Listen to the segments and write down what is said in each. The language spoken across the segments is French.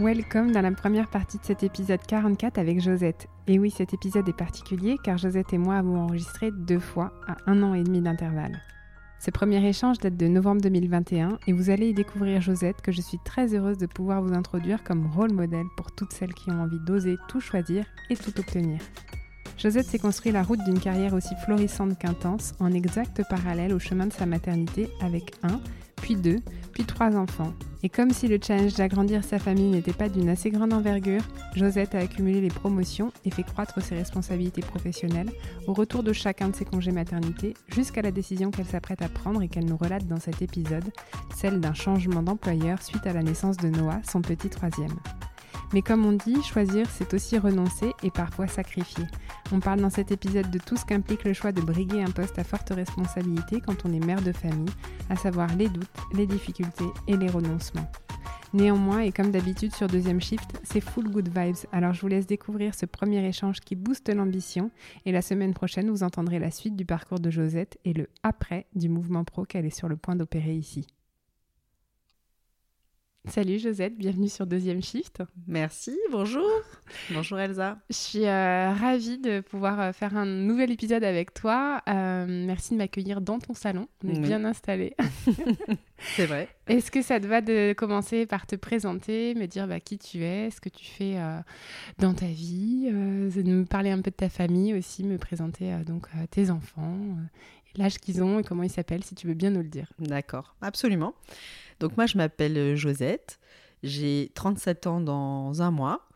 Welcome dans la première partie de cet épisode 44 avec Josette. Et oui, cet épisode est particulier car Josette et moi avons enregistré deux fois à un an et demi d'intervalle. Ce premier échange date de novembre 2021 et vous allez y découvrir Josette que je suis très heureuse de pouvoir vous introduire comme rôle modèle pour toutes celles qui ont envie d'oser tout choisir et tout obtenir. Josette s'est construit la route d'une carrière aussi florissante qu'intense en exact parallèle au chemin de sa maternité avec un, puis deux, puis trois enfants. Et comme si le challenge d'agrandir sa famille n'était pas d'une assez grande envergure, Josette a accumulé les promotions et fait croître ses responsabilités professionnelles au retour de chacun de ses congés maternité jusqu'à la décision qu'elle s'apprête à prendre et qu'elle nous relate dans cet épisode, celle d'un changement d'employeur suite à la naissance de Noah, son petit troisième. Mais comme on dit, choisir, c'est aussi renoncer et parfois sacrifier. On parle dans cet épisode de tout ce qu'implique le choix de briguer un poste à forte responsabilité quand on est mère de famille, à savoir les doutes, les difficultés et les renoncements. Néanmoins, et comme d'habitude sur deuxième shift, c'est full good vibes, alors je vous laisse découvrir ce premier échange qui booste l'ambition, et la semaine prochaine, vous entendrez la suite du parcours de Josette et le après du mouvement pro qu'elle est sur le point d'opérer ici. Salut Josette, bienvenue sur Deuxième Shift. Merci, bonjour. bonjour Elsa. Je suis euh, ravie de pouvoir euh, faire un nouvel épisode avec toi. Euh, merci de m'accueillir dans ton salon. On est bien installé. C'est vrai. Est-ce que ça te va de commencer par te présenter, me dire bah, qui tu es, ce que tu fais dans ta vie, de me parler un peu de ta famille aussi, me présenter donc tes enfants, l'âge qu'ils ont et comment ils s'appellent, si tu veux bien nous le dire. D'accord, absolument. Donc moi, je m'appelle euh, Josette, j'ai 37 ans dans un mois.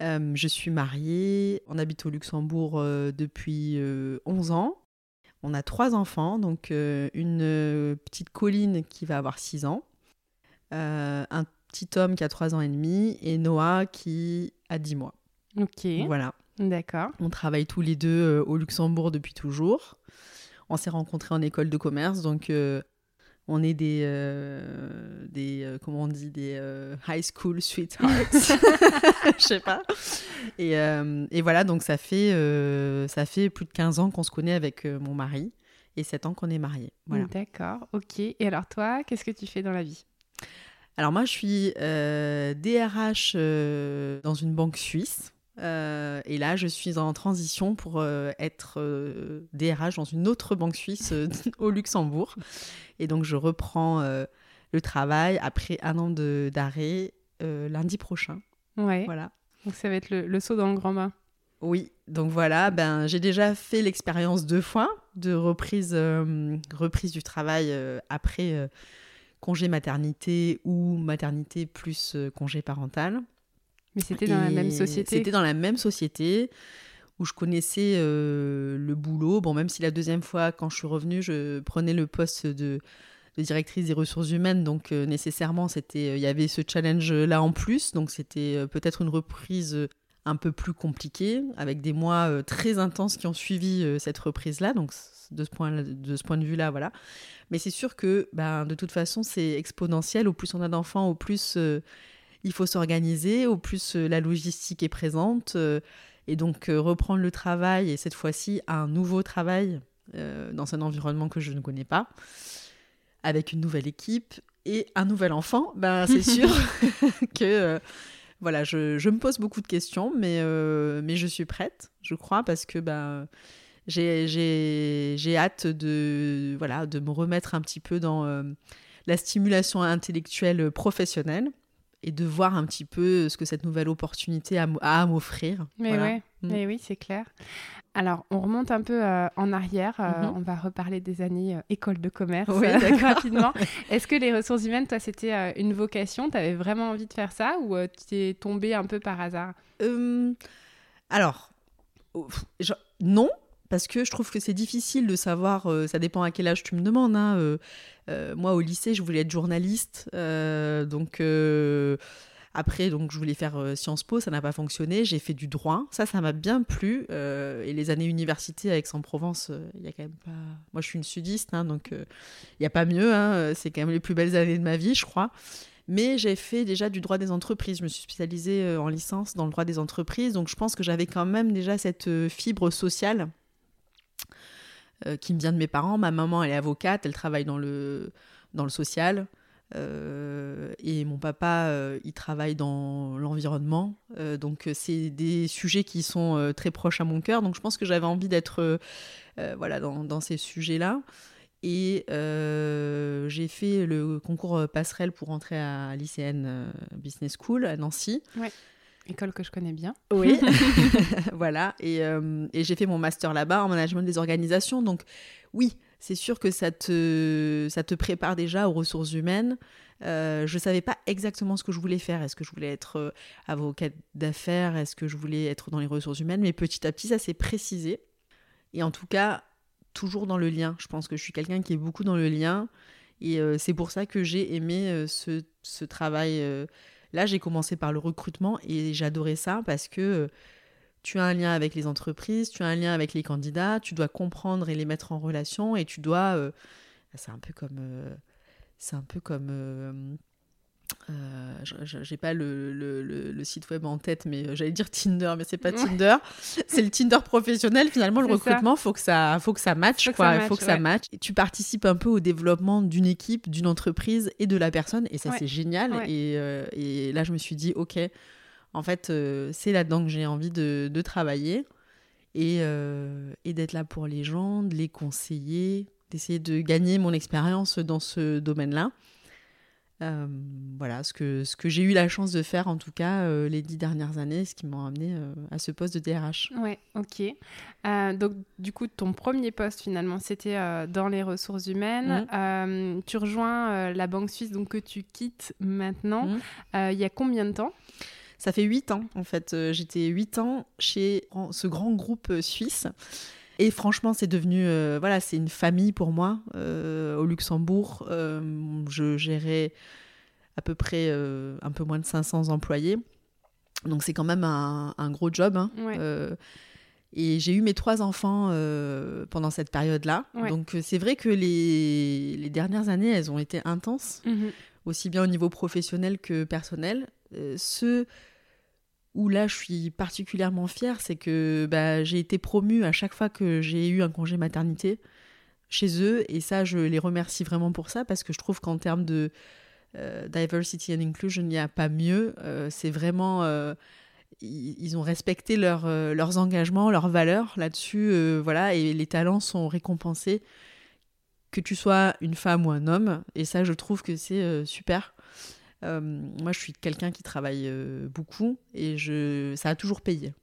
Euh, je suis mariée, on habite au Luxembourg euh, depuis 11 ans. On a trois enfants, donc une petite Colline qui va avoir 6 ans, un petit homme qui a 3 ans et demi et Noah qui a 10 mois. Ok. Voilà. D'accord. On travaille tous les deux au Luxembourg depuis toujours. On s'est rencontrés en école de commerce, donc on est des, euh, des euh, comment on dit, des euh, high school sweethearts, je sais pas. Et, et, voilà, donc ça fait, ça fait plus de 15 ans qu'on se connaît avec mon mari et 7 ans qu'on est mariés. Voilà. D'accord, ok. Et alors toi, qu'est-ce que tu fais dans la vie? Alors moi, je suis DRH dans une banque suisse. Et là, je suis en transition pour être DRH dans une autre banque suisse au Luxembourg. Et donc, je reprends euh, le travail après un an d'arrêt euh, lundi prochain. Ouais. Voilà. Donc, ça va être le, saut dans le grand bain. Oui, donc voilà, ben, j'ai déjà fait l'expérience deux fois de reprise, euh, reprise du travail après congé maternité ou maternité plus congé parental. Mais c'était dans la même société C'était dans la même société où je connaissais euh, le boulot. Bon, même si la deuxième fois, quand je suis revenue, je prenais le poste de, directrice des ressources humaines, donc euh, nécessairement, c'était, euh, il y avait ce challenge-là en plus, donc c'était peut-être une reprise un peu plus compliquée, avec des mois très intenses qui ont suivi cette reprise-là, donc de ce point de, ce point de vue-là, voilà. Mais c'est sûr que, ben, de toute façon, c'est exponentiel. Au plus on a d'enfants, au plus il faut s'organiser, au plus la logistique est présente. Et donc euh, reprendre le travail, et cette fois-ci un nouveau travail euh, dans un environnement que je ne connais pas, avec une nouvelle équipe et un nouvel enfant, ben, c'est sûr que euh, voilà, je, je, me pose beaucoup de questions, mais, mais je suis prête, je crois, parce que ben, j'ai hâte de, voilà, de me remettre un petit peu dans la stimulation intellectuelle professionnelle et de voir un petit peu ce que cette nouvelle opportunité a, à m'offrir. Mais, ouais, mm. mais oui, c'est clair. Alors, on remonte un peu euh, en arrière. Euh, mhm. On va reparler des années euh, école de commerce oui, rapidement. Est-ce que les ressources humaines, toi, c'était une vocation? Tu avais vraiment envie de faire ça ou tu es tombée un peu par hasard? Alors, non, parce que je trouve que c'est difficile de savoir, ça dépend à quel âge tu me demandes. Hein, moi, au lycée, je voulais être journaliste. donc après, donc, je voulais faire euh, Sciences Po, ça n'a pas fonctionné. J'ai fait du droit. Ça, ça m'a bien plu. Euh, et les années université à Aix-en-Provence, euh, il y a quand même pas. Moi, je suis une sudiste, hein, donc il n'y a pas mieux. Hein. C'est quand même les plus belles années de ma vie, je crois. Mais j'ai fait déjà du droit des entreprises. Je me suis spécialisée en licence dans le droit des entreprises. Donc, je pense que j'avais quand même déjà cette fibre sociale qui me vient de mes parents. Ma maman, elle est avocate, elle travaille dans le, dans le social. Euh, et mon papa, euh, il travaille dans l'environnement. Euh, donc, c'est des sujets qui sont très proches à mon cœur. Donc, je pense que j'avais envie d'être voilà, dans, ces sujets-là. Et j'ai fait le concours passerelle pour entrer à l'ICN Business School à Nancy. Ouais. École que je connais bien. Oui, voilà. Et, et j'ai fait mon master là-bas en management des organisations. Donc, oui, c'est sûr que ça te, ça te prépare déjà aux ressources humaines. Euh, je ne savais pas exactement ce que je voulais faire. Est-ce que je voulais être euh, avocate d'affaires? Est-ce que je voulais être dans les ressources humaines? Mais petit à petit, ça s'est précisé. Et en tout cas, toujours dans le lien. Je pense que je suis quelqu'un qui est beaucoup dans le lien. Et euh, c'est pour ça que j'ai aimé ce, ce, travail. Là, j'ai commencé par le recrutement et j'adorais ça parce que tu as un lien avec les entreprises, tu as un lien avec les candidats, tu dois comprendre et les mettre en relation et tu dois. Euh, c'est un peu comme. Euh, c'est un peu comme. Euh, j'ai pas le, le, le, site web en tête, mais j'allais dire Tinder, mais c'est pas Tinder. c'est le Tinder professionnel. Finalement, le recrutement, faut que ça, faut que ça matche, faut quoi. faut que ça matche. Et tu participes un peu au développement d'une équipe, d'une entreprise et de la personne, et ça c'est génial. Et, et, là, je me suis dit, ok, en fait, euh, c'est là-dedans que j'ai envie de, travailler euh, et, d'être là pour les gens, de les conseiller, d'essayer de gagner mon expérience dans ce domaine-là. Euh, voilà ce que, ce que j'ai eu la chance de faire en tout cas les dix dernières années, ce qui m'a amené à ce poste de DRH. Ouais, ok. donc du coup, ton premier poste finalement, c'était dans les ressources humaines. Mmh. tu rejoins la Banque Suisse donc que tu quittes maintenant. Mmh. Il y a combien de temps? Ça fait huit ans, en fait. Euh, j'étais huit ans chez ce grand groupe euh, suisse. Et franchement, c'est devenu, euh, voilà, c'est une famille pour moi. au Luxembourg, je gérais à peu près un peu moins de 500 employés. Donc c'est quand même un, gros job. Hein. et j'ai eu mes trois enfants pendant cette période-là. Donc c'est vrai que les, les, dernières années, elles ont été intenses, mhm. aussi bien au niveau professionnel que personnel. ce où là je suis particulièrement fière, c'est que bah, j'ai été promue à chaque fois que j'ai eu un congé maternité chez eux, et ça je les remercie vraiment pour ça, parce que je trouve qu'en termes de euh, diversity and inclusion, il n'y a pas mieux. Euh, c'est vraiment... Euh, ils, ont respecté leur, leurs engagements, leurs valeurs là-dessus, voilà, et les talents sont récompensés, que tu sois une femme ou un homme, et ça je trouve que c'est super. Euh, moi, je suis quelqu'un qui travaille euh, beaucoup et je, ça a toujours payé.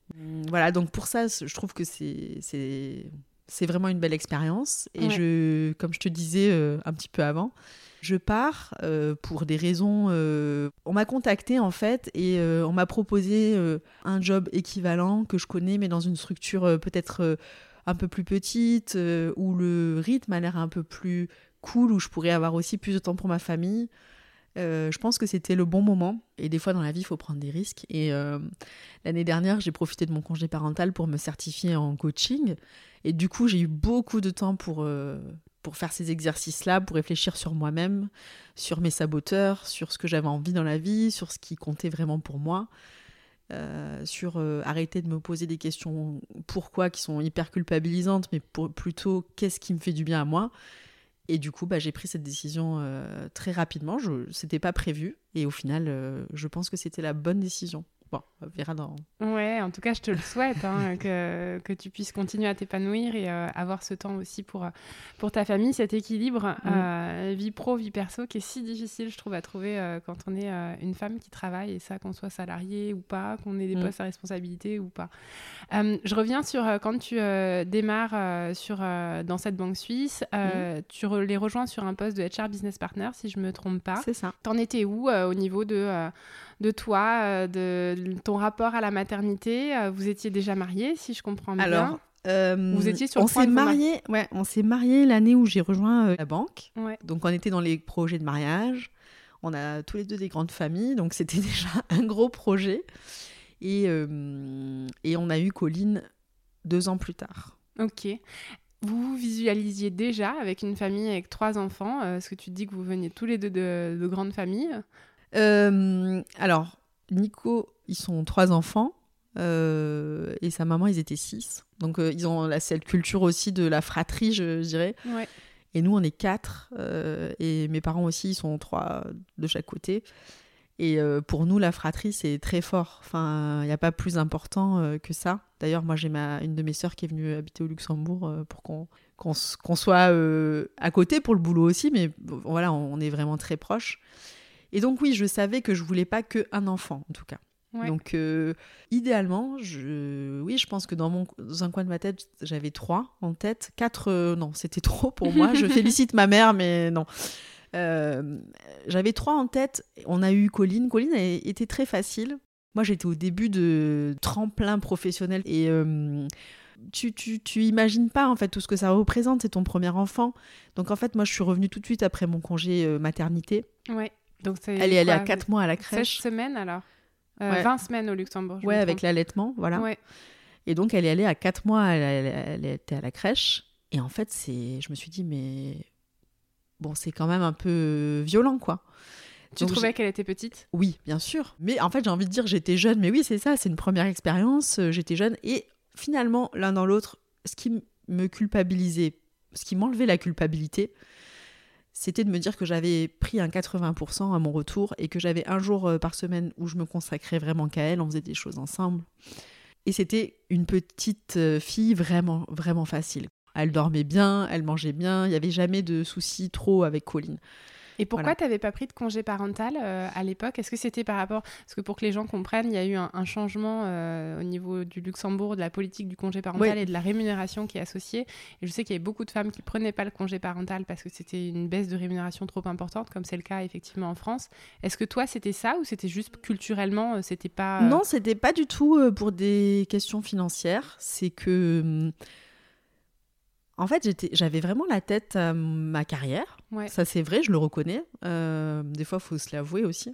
Voilà, donc pour ça, je trouve que c'est, c'est, vraiment une belle expérience. Et je, comme je te disais euh, un petit peu avant, je pars pour des raisons. on m'a contacté en fait et on m'a proposé un job équivalent que je connais, mais dans une structure peut-être un peu plus petite, où le rythme a l'air un peu plus cool, où je pourrais avoir aussi plus de temps pour ma famille. Euh, je pense que c'était le bon moment. Et des fois, dans la vie, il faut prendre des risques. Et euh, l'année dernière, j'ai profité de mon congé parental pour me certifier en coaching. Et du coup, j'ai eu beaucoup de temps pour, euh, pour faire ces exercices-là, pour réfléchir sur moi-même, sur mes saboteurs, sur ce que j'avais envie dans la vie, sur ce qui comptait vraiment pour moi. sur arrêter de me poser des questions pourquoi qui sont hyper culpabilisantes, mais plutôt qu'est-ce qui me fait du bien à moi et du coup, bah, j'ai pris cette décision euh, très rapidement. Je n'était pas prévu. Et au final, euh, je pense que c'était la bonne décision. Bon, on verra dans. Ouais, en tout cas, je te le souhaite, hein, que, que, tu puisses continuer à t'épanouir et euh, avoir ce temps aussi pour, euh, pour ta famille, cet équilibre mm. euh, vie pro, vie perso, qui est si difficile, je trouve, à trouver quand on est une femme qui travaille, et ça, qu'on soit salarié ou pas, qu'on ait des mm. postes à responsabilité ou pas. je reviens sur quand tu démarres sur, dans cette banque suisse, mm. tu les rejoins sur un poste de HR Business Partner, si je me trompe pas. C'est ça. T'en étais où au niveau de de toi, euh, de ton rapport à la maternité. Euh, vous étiez déjà mariés, si je comprends bien. Alors, euh, vous étiez sur on s'est marié, ouais, on s'est marié l'année où j'ai rejoint la banque. Donc on était dans les projets de mariage. On a tous les deux des grandes familles, donc c'était déjà un gros projet. Et, et on a eu Colline deux ans plus tard. Ok. Vous vous visualisiez déjà avec une famille avec trois enfants Est-ce que tu dis que vous veniez tous les deux de, de grandes familles euh, alors, Nico, ils sont trois enfants. Euh, et sa maman, ils étaient six. Donc, euh, ils ont la, cette culture aussi de la fratrie, je, dirais. Et nous, on est quatre. et mes parents aussi, ils sont trois de chaque côté. Et pour nous, la fratrie, c'est très fort. Enfin, il n'y a pas plus important que ça. D'ailleurs, moi, j'ai ma, une de mes sœurs qui est venue habiter au Luxembourg pour qu'on qu'on soit à côté pour le boulot aussi. Mais voilà, on est vraiment très proches. Et donc oui, je savais que je voulais pas que un enfant, en tout cas. Donc euh, idéalement, je... oui, je pense que dans, mon... un coin de ma tête, j'avais trois en tête. Quatre, euh, non, c'était trop pour moi. je félicite ma mère, mais non. Euh, j'avais trois en tête. On a eu Colline. Colline a été très facile. Moi, j'étais au début de tremplin professionnel et tu, tu, tu, imagines pas en fait tout ce que ça représente. C'est ton premier enfant. Donc en fait, moi, je suis revenue tout de suite après mon congé maternité. Ouais. Donc elle est allée à 4 mois à la crèche. 16 semaines alors euh, 20 semaines au Luxembourg. Ouais, avec l'allaitement, voilà. Ouais. Et donc elle est allée à 4 mois, elle, était à la crèche. Et en fait, c'est, je me suis dit, mais bon, c'est quand même un peu violent, quoi. Tu trouvais qu'elle était petite? Oui, bien sûr. Mais en fait, j'ai envie de dire, j'étais jeune. Mais oui, c'est ça, c'est une première expérience. Euh, j'étais jeune. Et finalement, l'un dans l'autre, ce qui me culpabilisait, ce qui m'enlevait la culpabilité, c'était de me dire que j'avais pris un 80% à mon retour et que j'avais un jour euh, par semaine où je me consacrais vraiment qu'à elle, on faisait des choses ensemble. Et c'était une petite euh, fille vraiment, vraiment facile. Elle dormait bien, elle mangeait bien, il n'y avait jamais de soucis trop avec Colline. Et pourquoi tu n'avais pas pris de congé parental euh, à l'époque? Est-ce que c'était par rapport... Parce que pour que les gens comprennent, il y a eu un, changement euh, au niveau du Luxembourg, de la politique du congé parental et de la rémunération qui est associée. Et je sais qu'il y avait beaucoup de femmes qui ne prenaient pas le congé parental parce que c'était une baisse de rémunération trop importante, comme c'est le cas effectivement en France. Est-ce que toi, c'était ça ou c'était juste culturellement, euh, c'était pas... Non, c'était pas du tout pour des questions financières. C'est que... En fait, j'avais vraiment la tête à ma carrière. Ça, c'est vrai, je le reconnais. Euh, des fois, il faut se l'avouer aussi.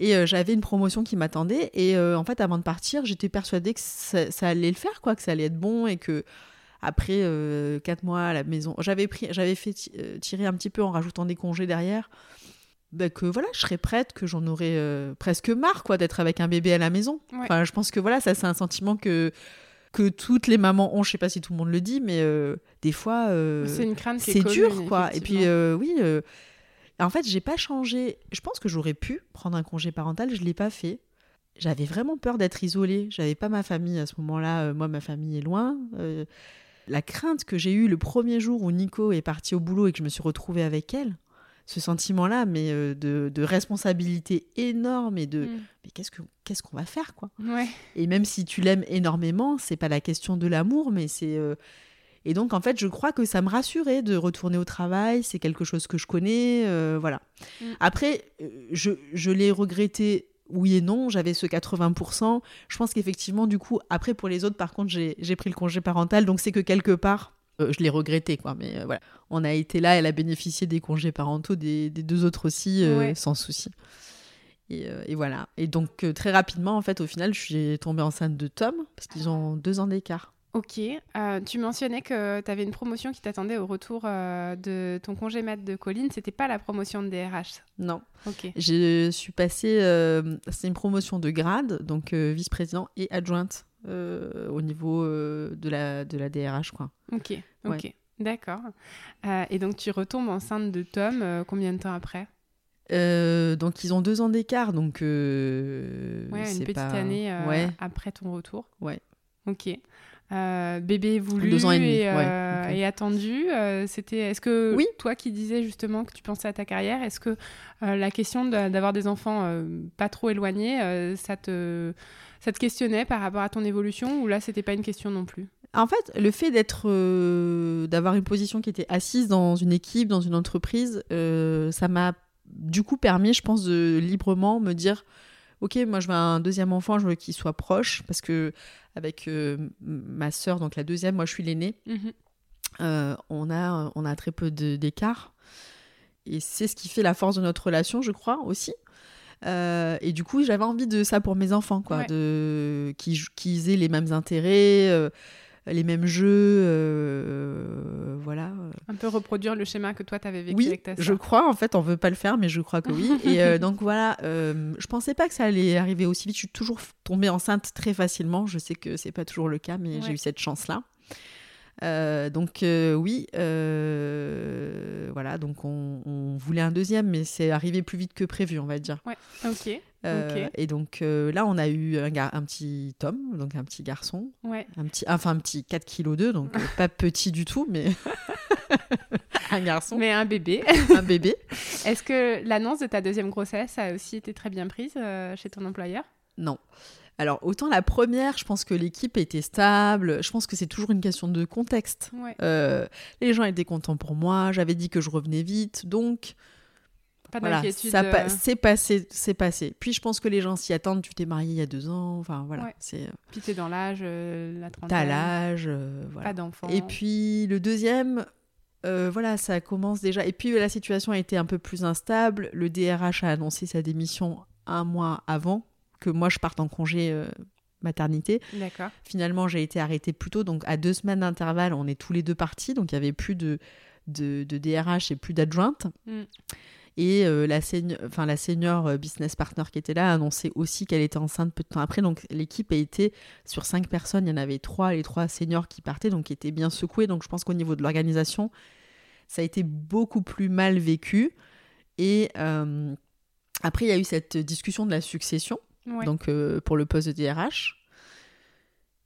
Et euh, j'avais une promotion qui m'attendait. Et euh, en fait, avant de partir, j'étais persuadée que ça, allait le faire, quoi, que ça allait être bon et que après quatre mois à la maison, j'avais pris, j'avais fait tirer un petit peu en rajoutant des congés derrière. Ben que voilà, je serais prête, que j'en aurais presque marre, quoi, d'être avec un bébé à la maison. Enfin, je pense que voilà, ça, c'est un sentiment que que toutes les mamans ont. Je sais pas si tout le monde le dit, mais euh, des fois, euh, c'est une crainte c'est dur, quoi. Et puis, euh, oui, en fait, j'ai pas changé. Je pense que j'aurais pu prendre un congé parental, je l'ai pas fait. J'avais vraiment peur d'être isolée. J'avais pas ma famille à ce moment-là. moi, ma famille est loin. la crainte que j'ai eue le premier jour où Nico est parti au boulot et que je me suis retrouvée avec elle, ce sentiment-là, mais euh, de, responsabilité énorme et de mm. mais qu'est-ce que qu'est-ce qu'on va faire quoi? Et même si tu l'aimes énormément, c'est pas la question de l'amour, mais c'est euh, et donc en fait, je crois que ça me rassurait de retourner au travail. C'est quelque chose que je connais, euh, voilà. Mm. Après, je, je l'ai regretté. Oui et non, j'avais ce 80%. Je pense qu'effectivement, du coup, après pour les autres, par contre, j'ai pris le congé parental. Donc c'est que quelque part, euh, je l'ai regretté, quoi. Mais euh, voilà, on a été là, elle a bénéficié des congés parentaux des, deux autres aussi, euh, sans souci. Et, voilà. Et donc, très rapidement, en fait, au final, je suis tombée enceinte de Tom, parce qu'ils ont deux ans d'écart. Ok. tu mentionnais que tu avais une promotion qui t'attendait au retour de ton congé mat de Colline. C'était pas la promotion de DRH Non. Ok. Je suis passée. c'est une promotion de grade, donc vice-président et adjointe euh, au niveau euh, de, la, de la DRH. Quoi. Ok, ok. D'accord. Euh, et donc tu retombes enceinte de Tom combien de temps après? Donc ils ont deux ans d'écart, donc ouais, une petite pas- année ouais, après ton retour. ouais. Ok. Euh, bébé voulu Deux ans et demi, et, euh, ouais, et attendu. euh, C'était. Est-ce que Oui. toi qui disais justement que tu pensais à ta carrière, est-ce que la question de- d'avoir des enfants pas trop éloignés, ça te ça te questionnait par rapport à ton évolution ou là c'était pas une question non plus? En fait, le fait d'être, d'avoir une position qui était assise dans une équipe, dans une entreprise, ça m'a du coup permis, je pense, de librement me dire, ok, moi je veux un deuxième enfant, je veux qu'il soit proche, parce que avec euh, ma sœur, donc la deuxième, moi je suis l'aînée, Mhm. euh, on a, on a très peu d'écart, et c'est ce qui fait la force de notre relation, je crois aussi. Euh, et du coup, j'avais envie de ça pour mes enfants, quoi, Ouais. de qu'ils aient les mêmes intérêts, les mêmes jeux, euh, voilà. Un peu reproduire le schéma que toi t'avais vécu Oui, avec ta je sœur. crois. En fait, on veut pas le faire, mais je crois que oui. Et euh, donc voilà, euh, je pensais pas que ça allait arriver aussi vite. Je suis toujours tombée enceinte très facilement. Je sais que c'est pas toujours le cas, mais Ouais. j'ai eu cette chance-là. Euh, donc euh, oui, euh, voilà. Donc on, on voulait un deuxième, mais c'est arrivé plus vite que prévu, on va dire. Ok. Euh, Ok. Et donc là, on a eu un, petit Tom, donc un petit garçon, Ouais. un petit, enfin un petit 4 kg 2, donc pas petit du tout, mais un garçon, Mais un bébé. un bébé. Est-ce que l'annonce de ta deuxième grossesse a aussi été très bien prise chez ton employeur? Non. Alors, autant la première, je pense que l'équipe était stable. Je pense que c'est toujours une question de contexte. Ouais. Euh, les gens étaient contents pour moi. J'avais dit que je revenais vite. Donc, Pas voilà, d'inquiétude. ça pa- euh, c'est passé, c'est passé. Puis, je pense que les gens s'y attendent. Tu t'es marié il y a deux ans. Enfin, voilà. Ouais. C'est, Puis t'es dans l'âge, euh, la trentaine. t'as l'âge. euh, voilà. Pas d'enfant. Et puis, le deuxième, euh, voilà, ça commence déjà. Et puis, la situation a été un peu plus instable. Le DRH a annoncé sa démission un mois avant que moi, je parte en congé euh, maternité. D'accord. Finalement, j'ai été arrêtée plus tôt, donc à deux semaines d'intervalle, on est tous les deux partis, donc il y avait plus de, de, de DRH et plus d'adjointe. Mm. Et euh, la, seigne- la senior euh, business partner qui était là a annoncé aussi qu'elle était enceinte peu de temps après. Donc l'équipe a été sur cinq personnes, il y en avait trois, les trois seniors qui partaient, donc qui étaient bien secoués. Donc je pense qu'au niveau de l'organisation, ça a été beaucoup plus mal vécu. Et euh, après, il y a eu cette discussion de la succession Donc euh, pour le poste de DRH.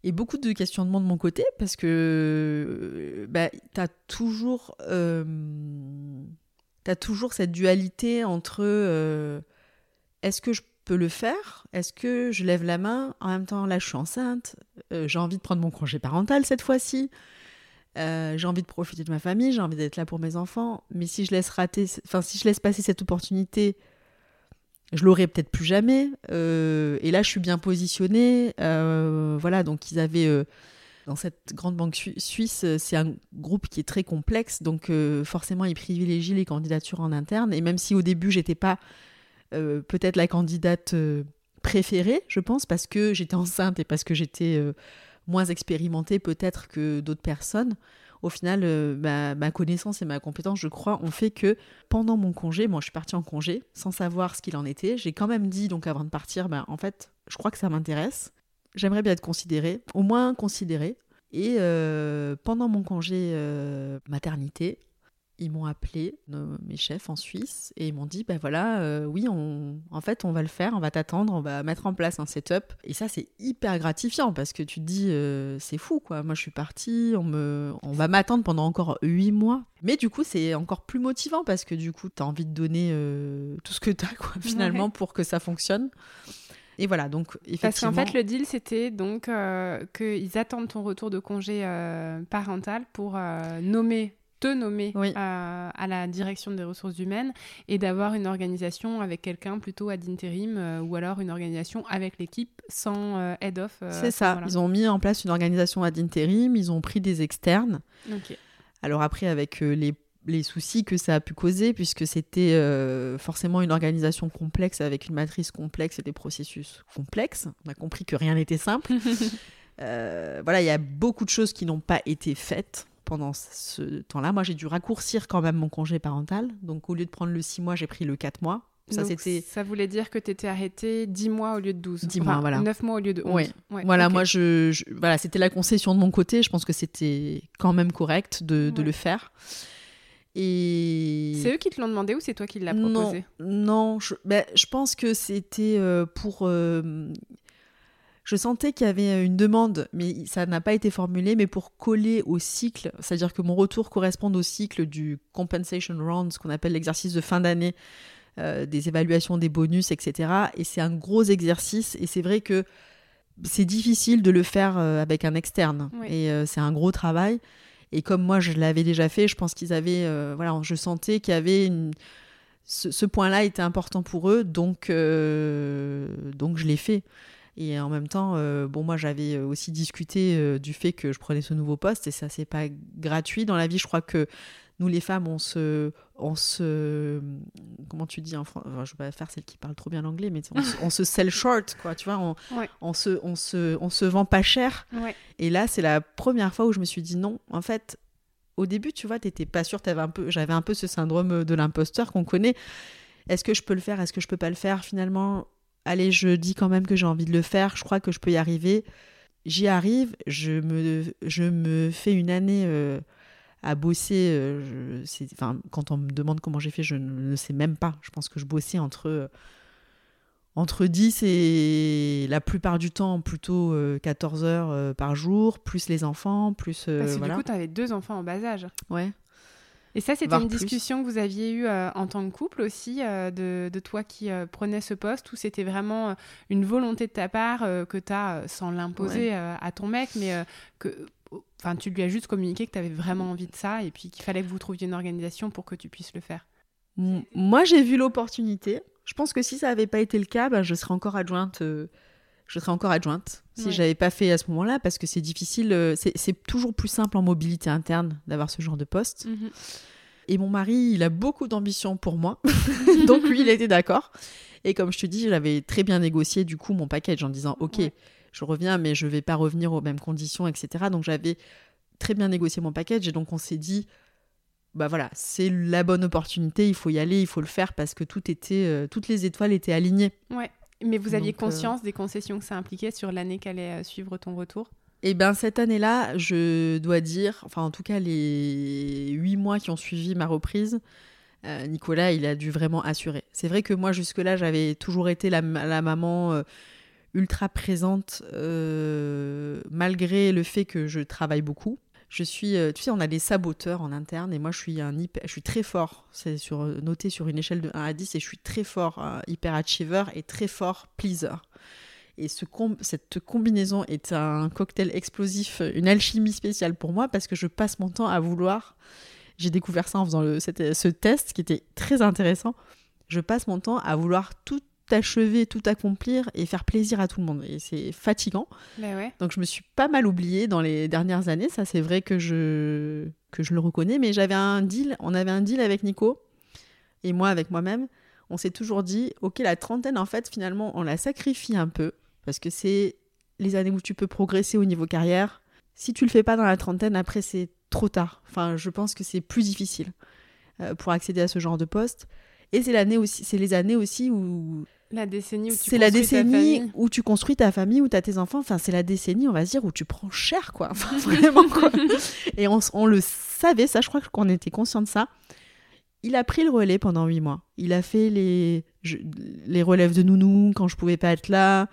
Et beaucoup de questionnements de mon côté parce que euh, bah, tu as toujours, euh, toujours cette dualité entre euh, est-ce que je peux le faire? Est-ce que je lève la main? En même temps, là, je suis enceinte. j'ai envie de prendre mon congé parental cette fois-ci. J'ai envie de profiter de ma famille, j'ai envie d'être là pour mes enfants. Mais si je laisse rater, si je laisse passer cette opportunité, je l'aurai peut-être plus jamais. Euh, et là, je suis bien positionnée. Euh, voilà, donc ils avaient euh, dans cette grande banque sui- suisse, c'est un groupe qui est très complexe, donc forcément, ils privilégient les candidatures en interne. Et même si au début, j'étais pas peut-être la candidate préférée, je pense, parce que j'étais enceinte et parce que j'étais moins expérimentée peut-être que d'autres personnes. Au final, euh, ma, connaissance et ma compétence, je crois, ont fait que pendant mon congé, moi je suis partie en congé sans savoir ce qu'il en était. J'ai quand même dit, donc avant de partir, ben, en fait, je crois que ça m'intéresse. J'aimerais bien être considérée, au moins considérée. Et euh, pendant mon congé euh, maternité, ils m'ont appelé, nos- mes chefs en Suisse, et ils m'ont dit, ben voilà, euh, oui, on, en fait, on va le faire, on va t'attendre, on va mettre en place un setup. Et ça, c'est hyper gratifiant parce que tu te dis, euh, c'est fou, quoi. Moi, je suis partie, on, me, on va m'attendre pendant encore huit mois. Mais du coup, c'est encore plus motivant parce que du coup, tu as envie de donner euh, tout ce que tu as, quoi, finalement, Ouais. pour que ça fonctionne. Et voilà, donc Parce effectivement. qu'en fait, le deal, c'était donc euh, qu'ils attendent ton retour de congé euh, parental pour euh, nommer, te nommer Oui. euh, à la direction des ressources humaines et d'avoir une organisation avec quelqu'un plutôt ad intérim euh, ou alors une organisation avec l'équipe sans euh, head off. euh, C'est ce ça, ils ont mis en place une organisation ad intérim, ils ont pris des externes. Ok. Alors après, avec euh, les, les soucis que ça a pu causer, puisque c'était forcément une organisation complexe avec une matrice complexe et des processus complexes, on a compris que rien n'était simple. Voilà, il y a beaucoup de choses qui n'ont pas été faites pendant ce temps-là. Moi, j'ai dû raccourcir quand même mon congé parental. Donc, au lieu de prendre le 6 mois, j'ai pris le 4 mois. Ça, Donc, ça voulait dire que tu étais arrêté 10 mois au lieu de 12. 10 mois, voilà. 9 mois au lieu de 11. Ouais. Ouais, Voilà, moi, je, je- voilà, c'était la concession de mon côté. Je pense que c'était quand même correct de, de Ouais. le faire. Et c'est eux qui te l'ont demandé ou c'est toi qui l'as proposé? Non, je, ben, je pense que c'était euh, pour. Euh, je sentais qu'il y avait une demande, mais ça n'a pas été formulé, mais pour coller au cycle, c'est-à-dire que mon retour corresponde au cycle du compensation round, ce qu'on appelle l'exercice de fin d'année, euh, des évaluations des bonus, etc. Et c'est un gros exercice, et c'est vrai que c'est difficile de le faire avec un externe, et c'est un gros travail. Et comme moi, je l'avais déjà fait, je pense qu'ils avaient. Euh, voilà, je sentais qu'il y avait une. Ce, point-là était important pour eux, donc, euh, donc je l'ai fait. Et en même temps, euh, bon, moi, j'avais aussi discuté du fait que je prenais ce nouveau poste, et ça, c'est pas gratuit dans la vie. Je crois que nous les femmes, on se, on se, comment tu dis en français Je vais pas faire celle qui parle trop bien l'anglais, mais on, se sell short, quoi. Tu vois, on, on, se, on se, on se vend pas cher. Et là, c'est la première fois où je me suis dit non. En fait, au début, tu vois, t'étais pas sûre. Avais un peu, j'avais un peu ce syndrome de l'imposteur qu'on connaît. Est-ce que je peux le faire? Est-ce que je peux pas le faire? Finalement, allez, je dis quand même que j'ai envie de le faire. Je crois que je peux y arriver. J'y arrive. Je me, je me fais une année. Euh, à bosser. Euh, enfin, quand on me demande comment j'ai fait, je ne sais même pas. Je pense que je bossais entre, entre 10 et la plupart du temps plutôt 14 euh, heures euh, par jour, plus les enfants, plus. Parce que du coup, tu avais deux enfants en bas âge. Ouais. Et ça, c'était une discussion que vous aviez eue en tant que couple aussi, de, de, toi qui prenais ce poste, ou c'était vraiment une volonté de ta part que tu as, sans l'imposer à ton mec, mais que Enfin, tu lui as juste communiqué que tu avais vraiment envie de ça et puis qu'il fallait que vous trouviez une organisation pour que tu puisses le faire. Moi, j'ai vu l'opportunité. Je pense que si ça n'avait pas été le cas, ben, je serais encore adjointe. Je serais encore adjointe si je j'avais pas fait à ce moment-là parce que c'est difficile. Euh, c'est toujours plus simple en mobilité interne d'avoir ce genre de poste. Mhm. Et mon mari, il a beaucoup d'ambition pour moi. Donc lui, il était d'accord. Et comme je te dis, j'avais très bien négocié du coup mon package en disant OK, je reviens, mais je vais pas revenir aux mêmes conditions, etc. Donc j'avais très bien négocié mon package et donc on s'est dit, bah voilà, c'est la bonne opportunité, il faut y aller, il faut le faire parce que tout était, euh, toutes les étoiles étaient alignées. Ouais. Mais vous aviez euh, conscience des concessions que ça impliquait sur l'année qu'allait euh, suivre ton retour? Eh bien, cette année-là, je dois dire, enfin, en tout cas, les huit mois qui ont suivi ma reprise, Nicolas, il a dû vraiment assurer. C'est vrai que moi, jusque-là, j'avais toujours été la, la maman ultra présente euh, malgré le fait que je travaille beaucoup. Je suis, euh, tu sais, on a des saboteurs en interne et moi je suis un hyper, je suis très fort. C'est sur noté sur une échelle de 1 à 10 et je suis très fort hyper achiever et très fort pleaser. Et ce cette combinaison est un cocktail explosif, une alchimie spéciale pour moi parce que je passe mon temps à vouloir. J'ai découvert ça en faisant ce test qui était très intéressant. Je passe mon temps à vouloir tout achever, tout accomplir et faire plaisir à tout le monde. Et c'est fatigant. Bah Donc je me suis pas mal oubliée dans les dernières années. Ça, c'est vrai que je, que je le reconnais. Mais j'avais un deal, on avait un deal avec Nico et moi avec moi-même. On s'est toujours dit, ok, la trentaine, en fait, finalement, on la sacrifie un peu parce que c'est les années où tu peux progresser au niveau carrière. Si tu le fais pas dans la trentaine, après, c'est trop tard. Enfin, je pense que c'est plus difficile euh, pour accéder à ce genre de poste. Et c'est l'année aussi, c'est les années aussi où la décennie où tu C'est la décennie où tu construis ta famille, où tu as tes enfants. Enfin, c'est la décennie, on va dire, où tu prends cher, quoi. Enfin, vraiment, quoi. Et on, on, le savait, ça, je crois qu'on était conscient de ça. Il a pris le relais pendant huit mois. Il a fait les, les relèves de nounou quand je pouvais pas être là.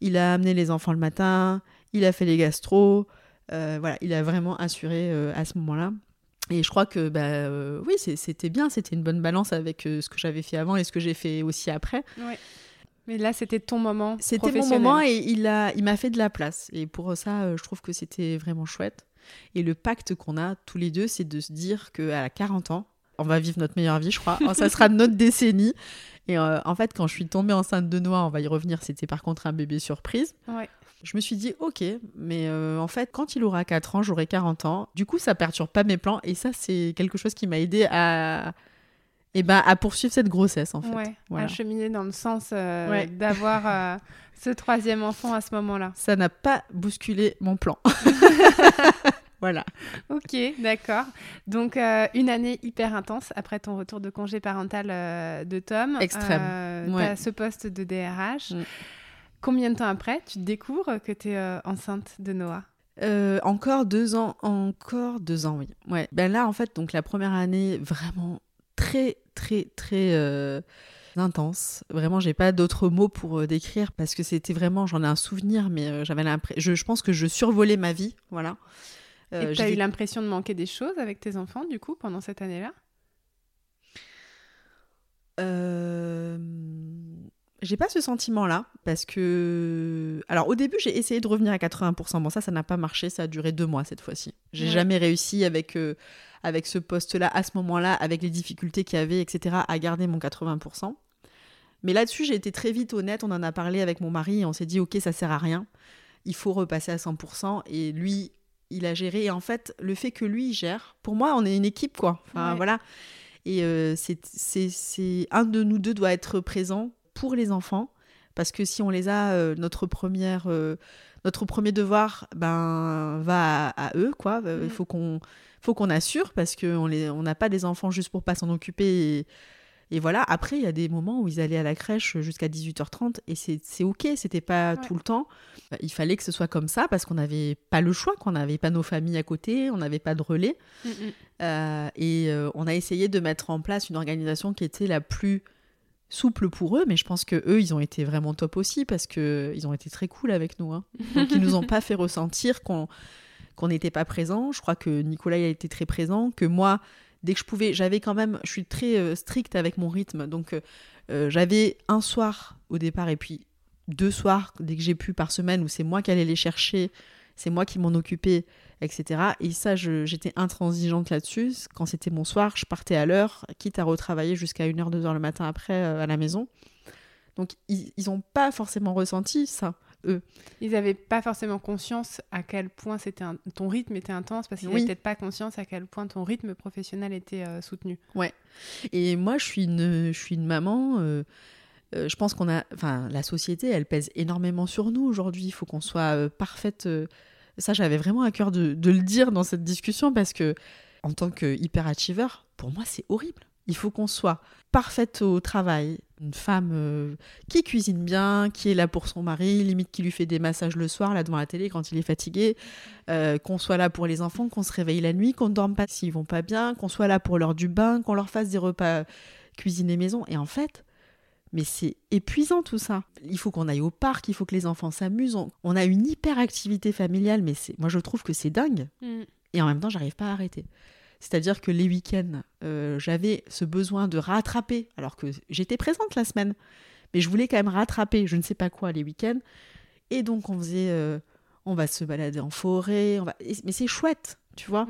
Il a amené les enfants le matin. Il a fait les gastro. Euh, voilà, il a vraiment assuré euh, à ce moment-là. Et je crois que bah, euh, oui, c'était bien, c'était une bonne balance avec euh, ce que j'avais fait avant et ce que j'ai fait aussi après. Mais là, c'était ton moment. C'était mon moment et il m'a il fait de la place. Et pour ça, euh, je trouve que c'était vraiment chouette. Et le pacte qu'on a tous les deux, c'est de se dire qu'à 40 ans, on va vivre notre meilleure vie, je crois. ça sera notre décennie. Et en fait, quand je suis tombée enceinte de Noah, on va y revenir, c'était par contre un bébé surprise. Ouais. Je me suis dit, ok, mais euh, en fait, quand il aura 4 ans, j'aurai 40 ans. Du coup, ça perturbe pas mes plans. Et ça, c'est quelque chose qui m'a aidé à, eh ben, à poursuivre cette grossesse, en fait. Ouais, à cheminer dans le sens euh, d'avoir euh, ce troisième enfant à ce moment-là. Ça n'a pas bousculé mon plan. voilà. Ok, d'accord. Donc, une année hyper intense après ton retour de congé parental de Tom. Extrême. tu as ce poste de DRH. Combien de temps après, tu découvres que tu es euh, enceinte de Noah? Euh, encore deux ans, encore deux ans, oui. Ouais. Ben là, en fait, donc la première année, vraiment très, très, très euh, intense. Vraiment, j'ai pas d'autres mots pour euh, décrire parce que c'était vraiment, j'en ai un souvenir, mais j'avais l'impression, je, je, pense que je survolais ma vie, voilà. Et tu as eu l'impression de manquer des choses avec tes enfants, du coup, pendant cette année-là? J'ai pas ce sentiment-là parce que. Alors, au début, j'ai essayé de revenir à 80%. Bon, ça, ça n'a pas marché. Ça a duré deux mois cette fois-ci. J'ai jamais réussi avec, euh, avec ce poste-là, à ce moment-là, avec les difficultés qu'il y avait, etc., à garder mon 80%. Mais là-dessus, j'ai été très vite honnête. On en a parlé avec mon mari et on s'est dit, OK, ça sert à rien. Il faut repasser à 100%. Et lui, il a géré. Et en fait, le fait que lui gère, pour moi, on est une équipe, quoi. Enfin, voilà. Et euh, c'est un de nous deux doit être présent pour les enfants, parce que si on les a, euh, notre première, euh, notre premier devoir, ben va à, eux, quoi. Euh, il mm. faut qu'on, faut qu'on assure, parce que on les, on n'a pas des enfants juste pour pas s'en occuper. Et, voilà. Après, il y a des moments où ils allaient à la crèche jusqu'à 18h30 et c'est ok, c'était pas tout le temps. Il fallait que ce soit comme ça parce qu'on n'avait pas le choix, qu'on n'avait pas nos familles à côté, on n'avait pas de relais. Mm, mm. et on a essayé de mettre en place une organisation qui était la plus souple pour eux, mais je pense que eux, ils ont été vraiment top aussi parce que ils ont été très cool avec nous. Hein. Donc ils nous ont pas fait ressentir qu'on qu'on n'était pas présent. Je crois que Nicolas a été très présent, que moi, dès que je pouvais, j'avais quand même, je suis très euh, stricte avec mon rythme, donc euh, euh, j'avais un soir au départ et puis deux soirs dès que j'ai pu par semaine où c'est moi qui allais les chercher, c'est moi qui m'en occupais etc. Et ça, j'étais intransigeante là-dessus. Quand c'était mon soir, je partais à l'heure, quitte à retravailler jusqu'à 1h, 2h le matin après euh, à la maison. Donc, ils n'ont pas forcément ressenti ça, eux. Ils n'avaient pas forcément conscience à quel point c'était ton rythme était intense, parce qu'ils n'avaient peut-être pas conscience à quel point ton rythme professionnel était euh, soutenu. Ouais. Et moi, je suis une, je suis une maman. Euh, je pense qu'on a, enfin, la société, elle pèse énormément sur nous aujourd'hui. Il faut qu'on soit parfaite ça, j'avais vraiment à cœur de, le dire dans cette discussion parce que, en tant que hyperachiever, pour moi, c'est horrible. Il faut qu'on soit parfaite au travail, une femme euh, qui cuisine bien, qui est là pour son mari, limite qui lui fait des massages le soir là devant la télé quand il est fatigué, euh, qu'on soit là pour les enfants, qu'on se réveille la nuit, qu'on ne dorme pas s'ils vont pas bien, qu'on soit là pour l'heure du bain, qu'on leur fasse des repas cuisinés maison. Et en fait, mais c'est épuisant tout ça. Il faut qu'on aille au parc, il faut que les enfants s'amusent. On, a une hyperactivité familiale, mais c'est, moi je trouve que c'est dingue. Mm. Et en même temps, j'arrive pas à arrêter. C'est-à-dire que les week-ends, euh, j'avais ce besoin de rattraper, alors que j'étais présente la semaine, mais je voulais quand même rattraper, je ne sais pas quoi, les week-ends. Et donc on faisait, euh, on va se balader en forêt, on va... mais c'est chouette tu vois.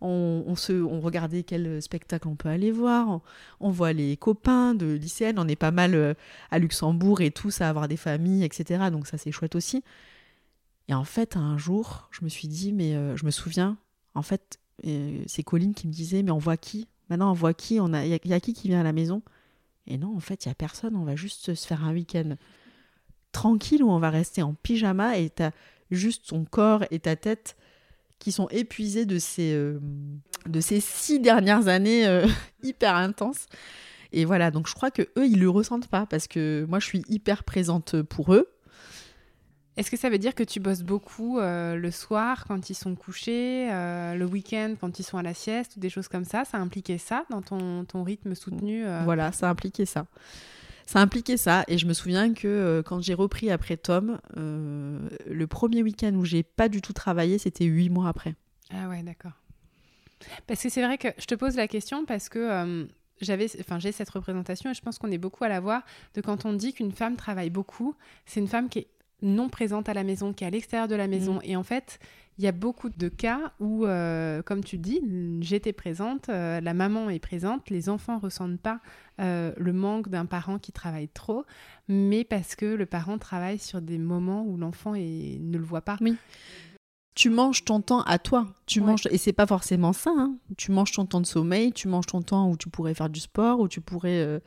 On, se, on regardait quel spectacle on peut aller voir. On, voit les copains de lycéennes. On est pas mal euh, à Luxembourg et tous à avoir des familles, etc. Donc ça, c'est chouette aussi. Et en fait, un jour, je me suis dit, mais euh, je me souviens, en fait, euh, c'est Colline qui me disait, mais on voit qui? Maintenant, on voit qui? Il a, y, a qui qui vient à la maison? Et non, en fait, il y a personne. On va juste se faire un week-end tranquille où on va rester en pyjama et t'as juste ton corps et ta tête qui sont épuisés de ces, euh, de ces six dernières années euh, hyper intenses. Et voilà, donc je crois que eux, ils le ressentent pas parce que moi, je suis hyper présente pour eux. Est-ce que ça veut dire que tu bosses beaucoup euh, le soir quand ils sont couchés, le week-end quand ils sont à la sieste ou des choses comme ça? Ça impliquait ça dans ton, ton rythme soutenu Voilà, ça impliquait ça ça impliquait ça. Et je me souviens que euh, quand j'ai repris après Tom, euh, le premier week-end où j'ai pas du tout travaillé, c'était huit mois après. Ah ouais, d'accord. Parce que c'est vrai que je te pose la question parce que euh, j'avais, enfin, j'ai cette représentation et je pense qu'on est beaucoup à la voir de quand on dit qu'une femme travaille beaucoup, c'est une femme qui est non présente à la maison, qui est à l'extérieur de la maison. Mm. Et en fait, il y a beaucoup de cas où, euh, comme tu dis, j'étais présente, euh, la maman est présente, les enfants ressentent pas euh, le manque d'un parent qui travaille trop, mais parce que le parent travaille sur des moments où l'enfant ne le voit pas. Oui. Tu manges ton temps à toi. Tu manges et c'est pas forcément ça. Hein. Tu manges ton temps de sommeil, tu manges ton temps où tu pourrais faire du sport, où tu pourrais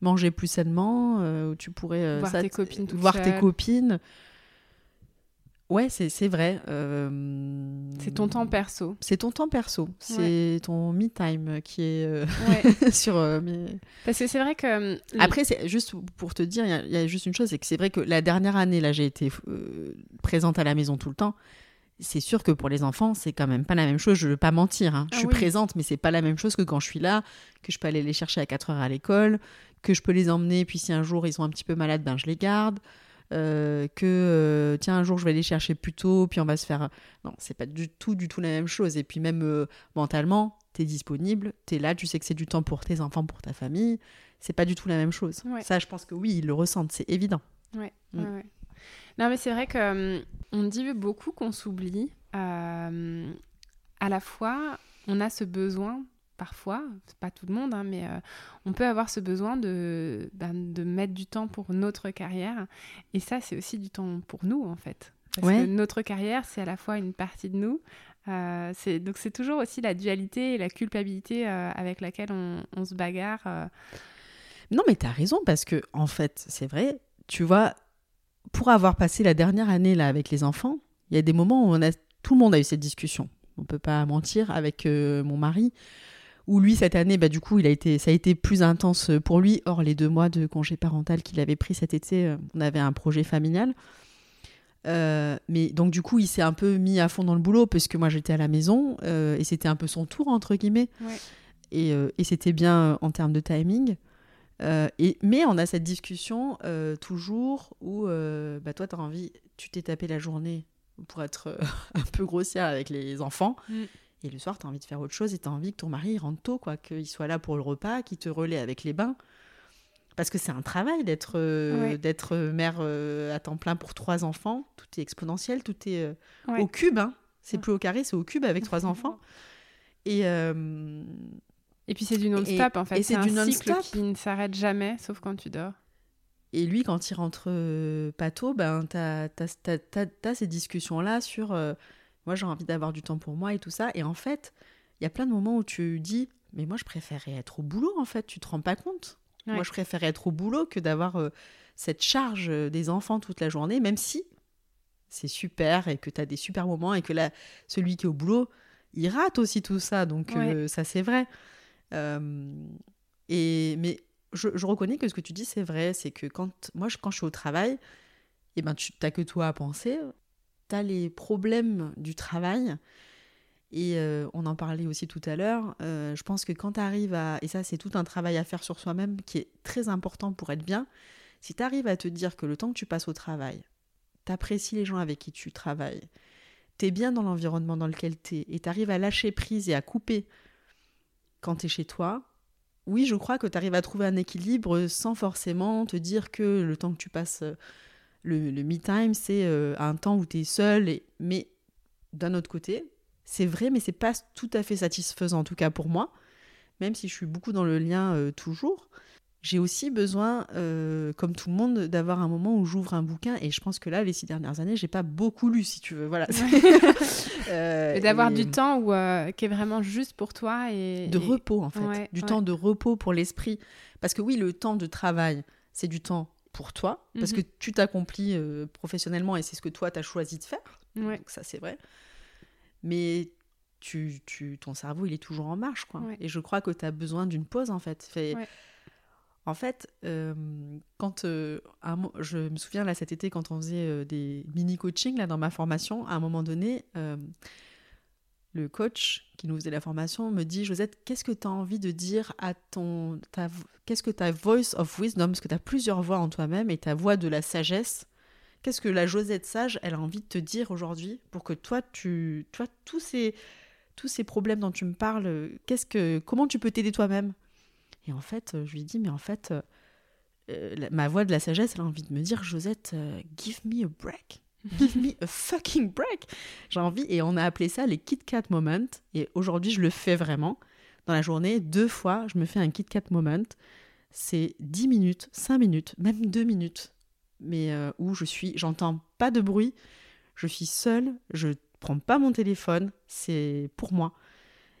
manger plus sainement, où tu pourrais voir tes copines. Voir tes copines. Ouais, c'est vrai. Euh, c'est ton temps perso. C'est ton temps perso. C'est ton me time qui est euh, sur. Euh, Parce que c'est vrai que. Après, c'est juste pour te dire, il y, a juste une chose, c'est que c'est vrai que la dernière année, là, j'ai été présente à la maison tout le temps. c'est sûr que pour les enfants, c'est quand même pas la même chose. Je veux pas mentir. hein. Je Ah suis oui. présente, mais c'est pas la même chose que quand je suis là, que je peux aller les chercher à 4 heures à l'école, que je peux les emmener, puis si un jour ils sont un petit peu malades, ben je les garde. Euh, que euh, tiens un jour je vais les chercher plus tôt puis on va se faire non c'est pas du tout du tout la même chose et puis même euh, mentalement t'es disponible t'es là tu sais que c'est du temps pour tes enfants pour ta famille c'est pas du tout la même chose Ouais. ça je pense que oui ils le ressentent c'est évident Ouais, Mm. ouais, ouais. Non, mais c'est vrai que hum, on dit beaucoup qu'on s'oublie. Euh, à la fois, on a ce besoin, parfois, pas tout le monde, hein, mais euh, on peut avoir ce besoin de, ben, de mettre du temps pour notre carrière. Et ça, c'est aussi du temps pour nous, en fait. Parce Ouais. que notre carrière, c'est à la fois une partie de nous. Euh, donc c'est toujours aussi la dualité et la culpabilité euh, avec laquelle on, on se bagarre. Non, mais t'as raison, parce que, en fait, c'est vrai, tu vois, pour avoir passé la dernière année là avec les enfants, il y a des moments où on a, tout le monde a eu cette discussion. On peut pas mentir avec mon mari, où lui, cette année, bah, du coup, il a été, ça a été plus intense pour lui. Or, les deux mois de congé parental qu'il avait pris cet été, euh, on avait un projet familial. Euh, mais donc, du coup, il s'est un peu mis à fond dans le boulot, parce que moi, j'étais à la maison, euh, et c'était un peu son tour, entre guillemets. Ouais. Et, euh, et c'était bien en termes de timing. Et, mais on a cette discussion toujours où bah, toi, tu as envie, tu t'es tapé la journée pour être un peu grossière avec les enfants. Mm. Et le soir, tu as envie de faire autre chose et tu as envie que ton mari il rentre tôt, quoi, qu'il soit là pour le repas, qu'il te relaie avec les bains. Parce que c'est un travail d'être euh, Ouais. d'être mère euh, à temps plein pour trois enfants. Tout est exponentiel, tout est euh, Ouais. au cube. Hein. C'est Ouais. plus au carré, c'est au cube avec trois enfants. Et, euh, Et puis c'est du non-stop, en fait. C'est un du cycle non-stop. qui ne s'arrête jamais, sauf quand tu dors. Et lui, quand il rentre euh, pas tôt, ben, t'as as, ces discussions-là sur euh, moi, j'ai envie d'avoir du temps pour moi et tout ça. Et en fait, il y a plein de moments où tu dis mais moi, je préférais être au boulot, en fait. Tu te rends pas compte Ouais. Moi, je préférais être au boulot que d'avoir euh, cette charge euh, des enfants toute la journée, même si c'est super et que tu as des super moments et que là, celui qui est au boulot, il rate aussi tout ça. Donc, euh, ça, c'est vrai. Euh, et, mais je, je reconnais que ce que tu dis, c'est vrai. C'est que quand moi, je, quand je suis au travail, eh ben, tu n'as que toi à penser. Tu as les problèmes du travail. Et euh, on en parlait aussi tout à l'heure. euh, je pense que quand tu arrives à. Et ça, c'est tout un travail à faire sur soi-même qui est très important pour être bien. Si tu arrives à te dire que le temps que tu passes au travail, tu apprécies les gens avec qui tu travailles, tu es bien dans l'environnement dans lequel tu es, et tu arrives à lâcher prise et à couper quand tu es chez toi, oui, je crois que tu arrives à trouver un équilibre sans forcément te dire que le temps que tu passes, euh, le, le me time, c'est euh, un temps où tu es seul. Et... Mais d'un autre côté, c'est vrai, mais c'est pas tout à fait satisfaisant, en tout cas pour moi, même si je suis beaucoup dans le lien euh, toujours. J'ai aussi besoin, euh, comme tout le monde, d'avoir un moment où j'ouvre un bouquin. Et je pense que là, les six dernières années, j'ai pas beaucoup lu, si tu veux. Voilà. Euh, Et d'avoir et- du temps où, euh, qui est vraiment juste pour toi et de et- repos en fait, Ouais, du ouais. temps de repos pour l'esprit. Parce que oui, le temps de travail, c'est du temps pour toi, parce Mhm. que tu t'accomplis euh, professionnellement et c'est ce que toi, tu as choisi de faire. Ouais. Donc ça, c'est vrai. Mais tu, tu, ton cerveau, il est toujours en marche. Quoi. Ouais. Et je crois que tu as besoin d'une pause, en fait. Fait- Ouais. En fait, euh, quand euh, un je me souviens là cet été quand on faisait des mini coaching là dans ma formation, à un moment donné, le coach qui nous faisait la formation me dit Josette, qu'est-ce que tu as envie de dire à ton. Qu'est-ce que ta voice of wisdom, parce que tu as plusieurs voix en toi-même et ta voix de la sagesse, qu'est-ce que la Josette sage, elle a envie de te dire aujourd'hui pour que toi, tu. Toi, tous ces, tous ces problèmes dont tu me parles, qu'est-ce que, comment tu peux t'aider toi-même? Et en fait, je lui dis Mais en fait, euh, ma voix de la sagesse, elle a envie de me dire Josette, euh, give me a break. Give me a fucking break. J'ai envie, et on a appelé ça les Kit Kat Moments. Et aujourd'hui, je le fais vraiment. Dans la journée, deux fois, je me fais un Kit Kat Moment. C'est 10 minutes, 5 minutes, même 2 minutes. Mais euh, où je suis, j'entends pas de bruit, je suis seule, je prends pas mon téléphone, c'est pour moi.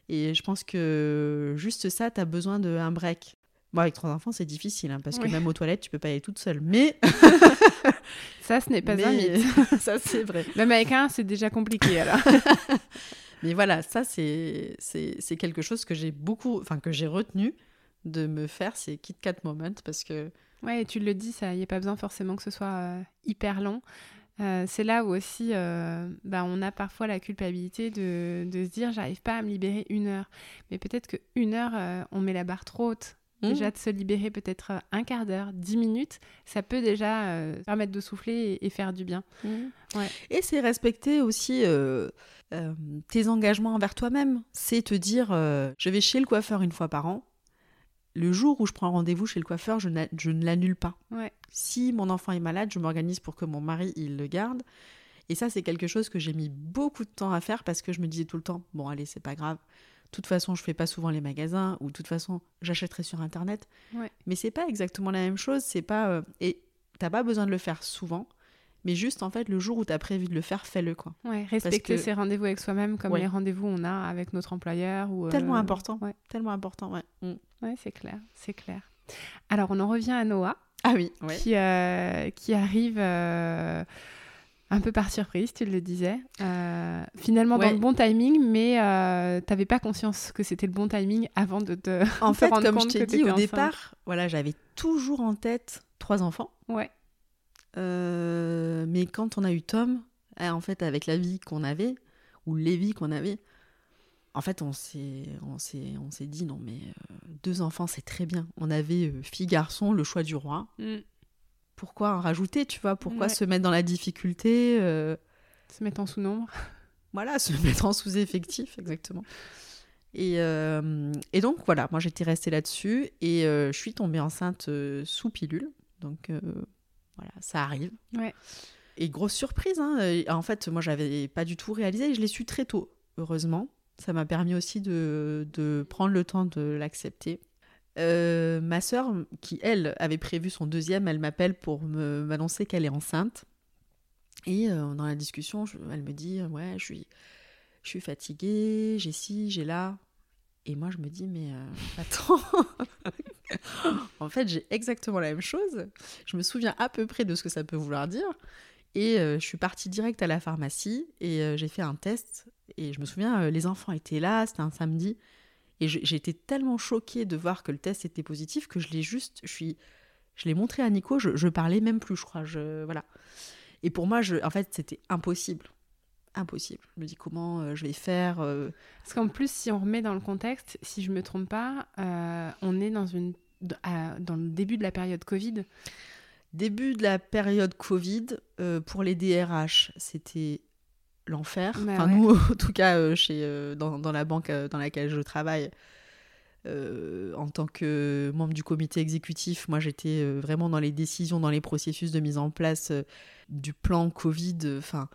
Et je pense que juste ça, tu as besoin d'un break. Bon, avec trois enfants, c'est difficile, hein, parce que même aux toilettes, tu peux pas y aller toute seule. Mais, Ça, ce n'est pas un mais- mythe. ça, c'est vrai. Même avec un, c'est déjà compliqué alors. Mais voilà, ça, c'est quelque chose que j'ai beaucoup, enfin, que j'ai retenu de me faire ces Kit Kat Moments, parce que Ouais, et tu le dis, ça, il n'y a pas besoin forcément que ce soit euh, hyper long. Euh, c'est là où aussi euh, bah, on a parfois la culpabilité de, de se dire j'arrive pas à me libérer une heure. Mais peut-être que une heure, euh, on met la barre trop haute. Mmh. Déjà de se libérer peut-être un quart d'heure, dix minutes, ça peut déjà euh, permettre de souffler et, et faire du bien. Ouais. Et c'est respecter aussi euh, euh, tes engagements envers toi-même. C'est te dire, euh, je vais chez le coiffeur une fois par an. Le jour où je prends rendez-vous chez le coiffeur, je, je ne l'annule pas. Ouais. Si mon enfant est malade, je m'organise pour que mon mari il le garde. Et ça, c'est quelque chose que j'ai mis beaucoup de temps à faire parce que je me disais tout le temps, bon allez, c'est pas grave. De toute façon, je fais pas souvent les magasins ou de toute façon, j'achèterai sur internet. Ouais. Mais c'est pas exactement la même chose. C'est pas euh, et t'as pas besoin de le faire souvent, mais juste en fait le jour où t'as prévu de le faire, fais-le quoi. Ouais, respecter que- ses rendez-vous avec soi-même comme Ouais. les rendez-vous on a avec notre employeur. Ou, Tellement euh, important. ouais. Tellement important, ouais. Mm. Ouais, c'est clair, c'est clair. Alors, on en revient à Noah, Ah oui, ouais. qui, euh, qui arrive euh, un peu par surprise, tu le disais. Euh, finalement, dans le bon timing, mais euh, t'avais pas conscience que c'était le bon timing avant de te. En fait, rendre comme je t'ai dit au enceinte. départ, voilà, j'avais toujours en tête trois enfants. Ouais, Euh, mais quand on a eu Tom, eh, en fait, avec la vie qu'on avait, ou les vies qu'on avait, en fait, on s'est, on s'est, on s'est dit non, mais euh, deux enfants, c'est très bien. On avait fille, garçon, le choix du roi. Mm. Pourquoi en rajouter, tu vois Pourquoi Ouais. se mettre dans la difficulté euh, se mettre en sous-nombre. Voilà, se mettre en sous-effectif, exactement. Et, euh, et donc, voilà, moi j'étais restée là-dessus et euh, je suis tombée enceinte sous pilule. Donc, voilà, ça arrive. Ouais. Et grosse surprise, hein, en fait, moi j'avais pas du tout réalisé, je l'ai su très tôt, heureusement. Ça m'a permis aussi de, de prendre le temps de l'accepter. Euh, ma sœur, qui elle avait prévu son deuxième, elle m'appelle pour m'annoncer qu'elle est enceinte. Et euh, dans la discussion, je- elle me dit Ouais, je suis, je suis fatiguée, j'ai ci, j'ai là. Et moi, je me dis Mais euh, attends En fait, j'ai exactement la même chose. Je me souviens à peu près de ce que ça peut vouloir dire. Et euh, je suis partie direct à la pharmacie et j'ai fait un test. Et je me souviens, les enfants étaient là, c'était un samedi. Et j'ai été tellement choquée de voir que le test était positif que je l'ai juste, je suis, je l'ai montré à Nico. Je, je parlais même plus, je crois. Je, voilà. Et pour moi, je, en fait, c'était impossible, impossible. Je me dis comment euh, je vais faire. euh, Parce qu'en plus, si on remet dans le contexte, si je me trompe pas, euh, on est dans, une, dans le début de la période Covid. Début de la période Covid, pour les DRH, c'était l'enfer. Bah enfin, ouais. nous, en tout cas, euh, chez, euh, dans, dans la banque euh, dans laquelle je travaille, euh, en tant que membre du comité exécutif, moi, j'étais vraiment dans les décisions, dans les processus de mise en place euh, du plan Covid. Enfin,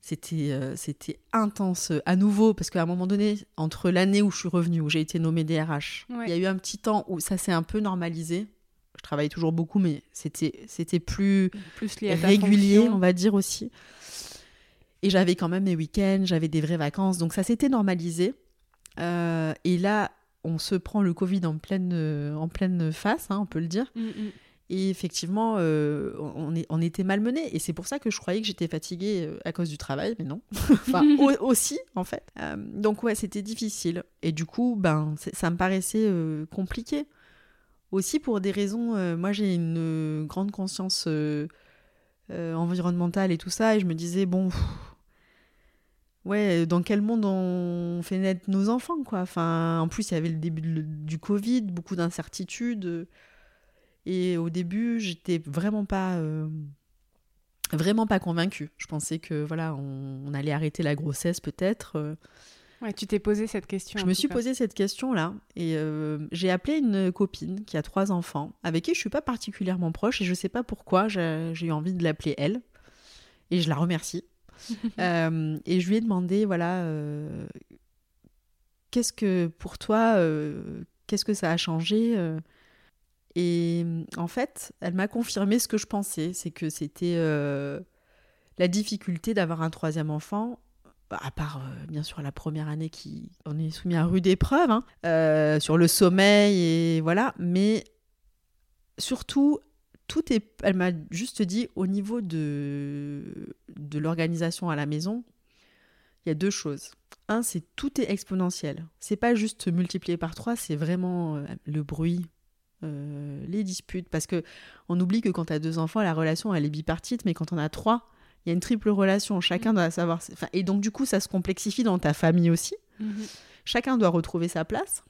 c'était euh, c'était intense à nouveau, parce qu'à un moment donné, entre l'année où je suis revenue, où j'ai été nommée DRH, Ouais. il y a eu un petit temps où ça s'est un peu normalisé. Je travaillais toujours beaucoup, mais c'était c'était plus régulier, on va dire aussi. Et j'avais quand même mes week-ends, j'avais des vraies vacances, donc ça s'était normalisé. Euh, et là, on se prend le Covid en pleine, euh, en pleine face, hein, on peut le dire. Mm, mm. Et effectivement, euh, on, est, on était malmenés. Et c'est pour ça que je croyais que j'étais fatiguée à cause du travail, mais non. enfin, au- aussi, en fait. Euh, donc, ouais, c'était difficile. Et du coup, ben, ça me paraissait euh, compliqué. Aussi pour des raisons. moi, j'ai une grande conscience environnementale et tout ça. Et je me disais, bon. pff, Ouais, dans quel monde on fait naître nos enfants, quoi. Enfin, en plus, il y avait le début de- du Covid, beaucoup d'incertitudes. Et au début, j'étais vraiment pas, euh, vraiment pas convaincue. Je pensais que voilà, on, on allait arrêter la grossesse peut-être. euh. Ouais, tu t'es posé cette question. Je me suis cas. posé cette question-là et euh, j'ai appelé une copine qui a trois enfants, avec qui je suis pas particulièrement proche et je sais pas pourquoi j'ai eu envie de l'appeler elle et je la remercie. Euh, et je lui ai demandé voilà, euh, qu'est-ce que pour toi, euh, qu'est-ce que ça a changé Et en fait, elle m'a confirmé ce que je pensais, c'est que c'était la difficulté d'avoir un troisième enfant à part bien sûr la première année qui on est soumis à rude épreuve hein, sur le sommeil et voilà mais surtout tout est elle m'a juste dit au niveau de de l'organisation à la maison il y a deux choses un c'est tout est exponentiel c'est pas juste multiplié par trois c'est vraiment euh, le bruit euh, les disputes parce que on oublie que quand tu as deux enfants la relation elle est bipartite mais quand on a trois il y a une triple relation. Chacun doit savoir. Enfin, et donc, du coup, ça se complexifie dans ta famille aussi. Mhm. Chacun doit retrouver sa place.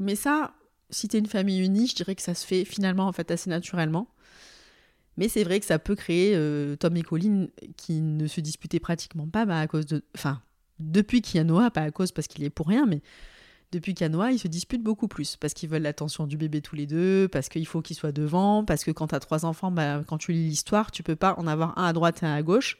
Mais ça, si tu es une famille unie, je dirais que ça se fait finalement en fait assez naturellement. Mais c'est vrai que ça peut créer euh, Tom et Colin qui ne se disputaient pratiquement pas bah, à cause de. Enfin, depuis qu'il y a Noah, pas à cause parce qu'il est pour rien, mais depuis qu'il y a Noah, ils se disputent beaucoup plus parce qu'ils veulent l'attention du bébé tous les deux, parce qu'il faut qu'il soit devant, parce que quand tu as trois enfants, bah, quand tu lis l'histoire, tu peux pas en avoir un à droite et un à gauche.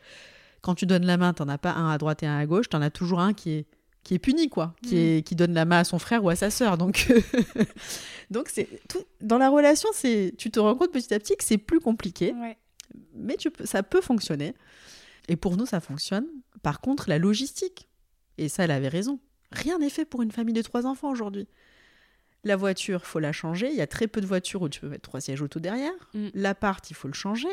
Quand tu donnes la main, t'en as pas un à droite et un à gauche, t'en as toujours un qui est qui est puni quoi, qui, Mm. est, qui donne la main à son frère ou à sa sœur. Donc donc c'est tout dans la relation, c'est tu te rends compte petit à petit que c'est plus compliqué, Ouais. mais tu peux, ça peut fonctionner. Et pour nous, ça fonctionne. Par contre, la logistique, et ça, elle avait raison. Rien n'est fait pour une famille de trois enfants aujourd'hui. La voiture, faut la changer. Il y a très peu de voitures où tu peux mettre trois sièges auto derrière. Mm. L'appart, il faut le changer.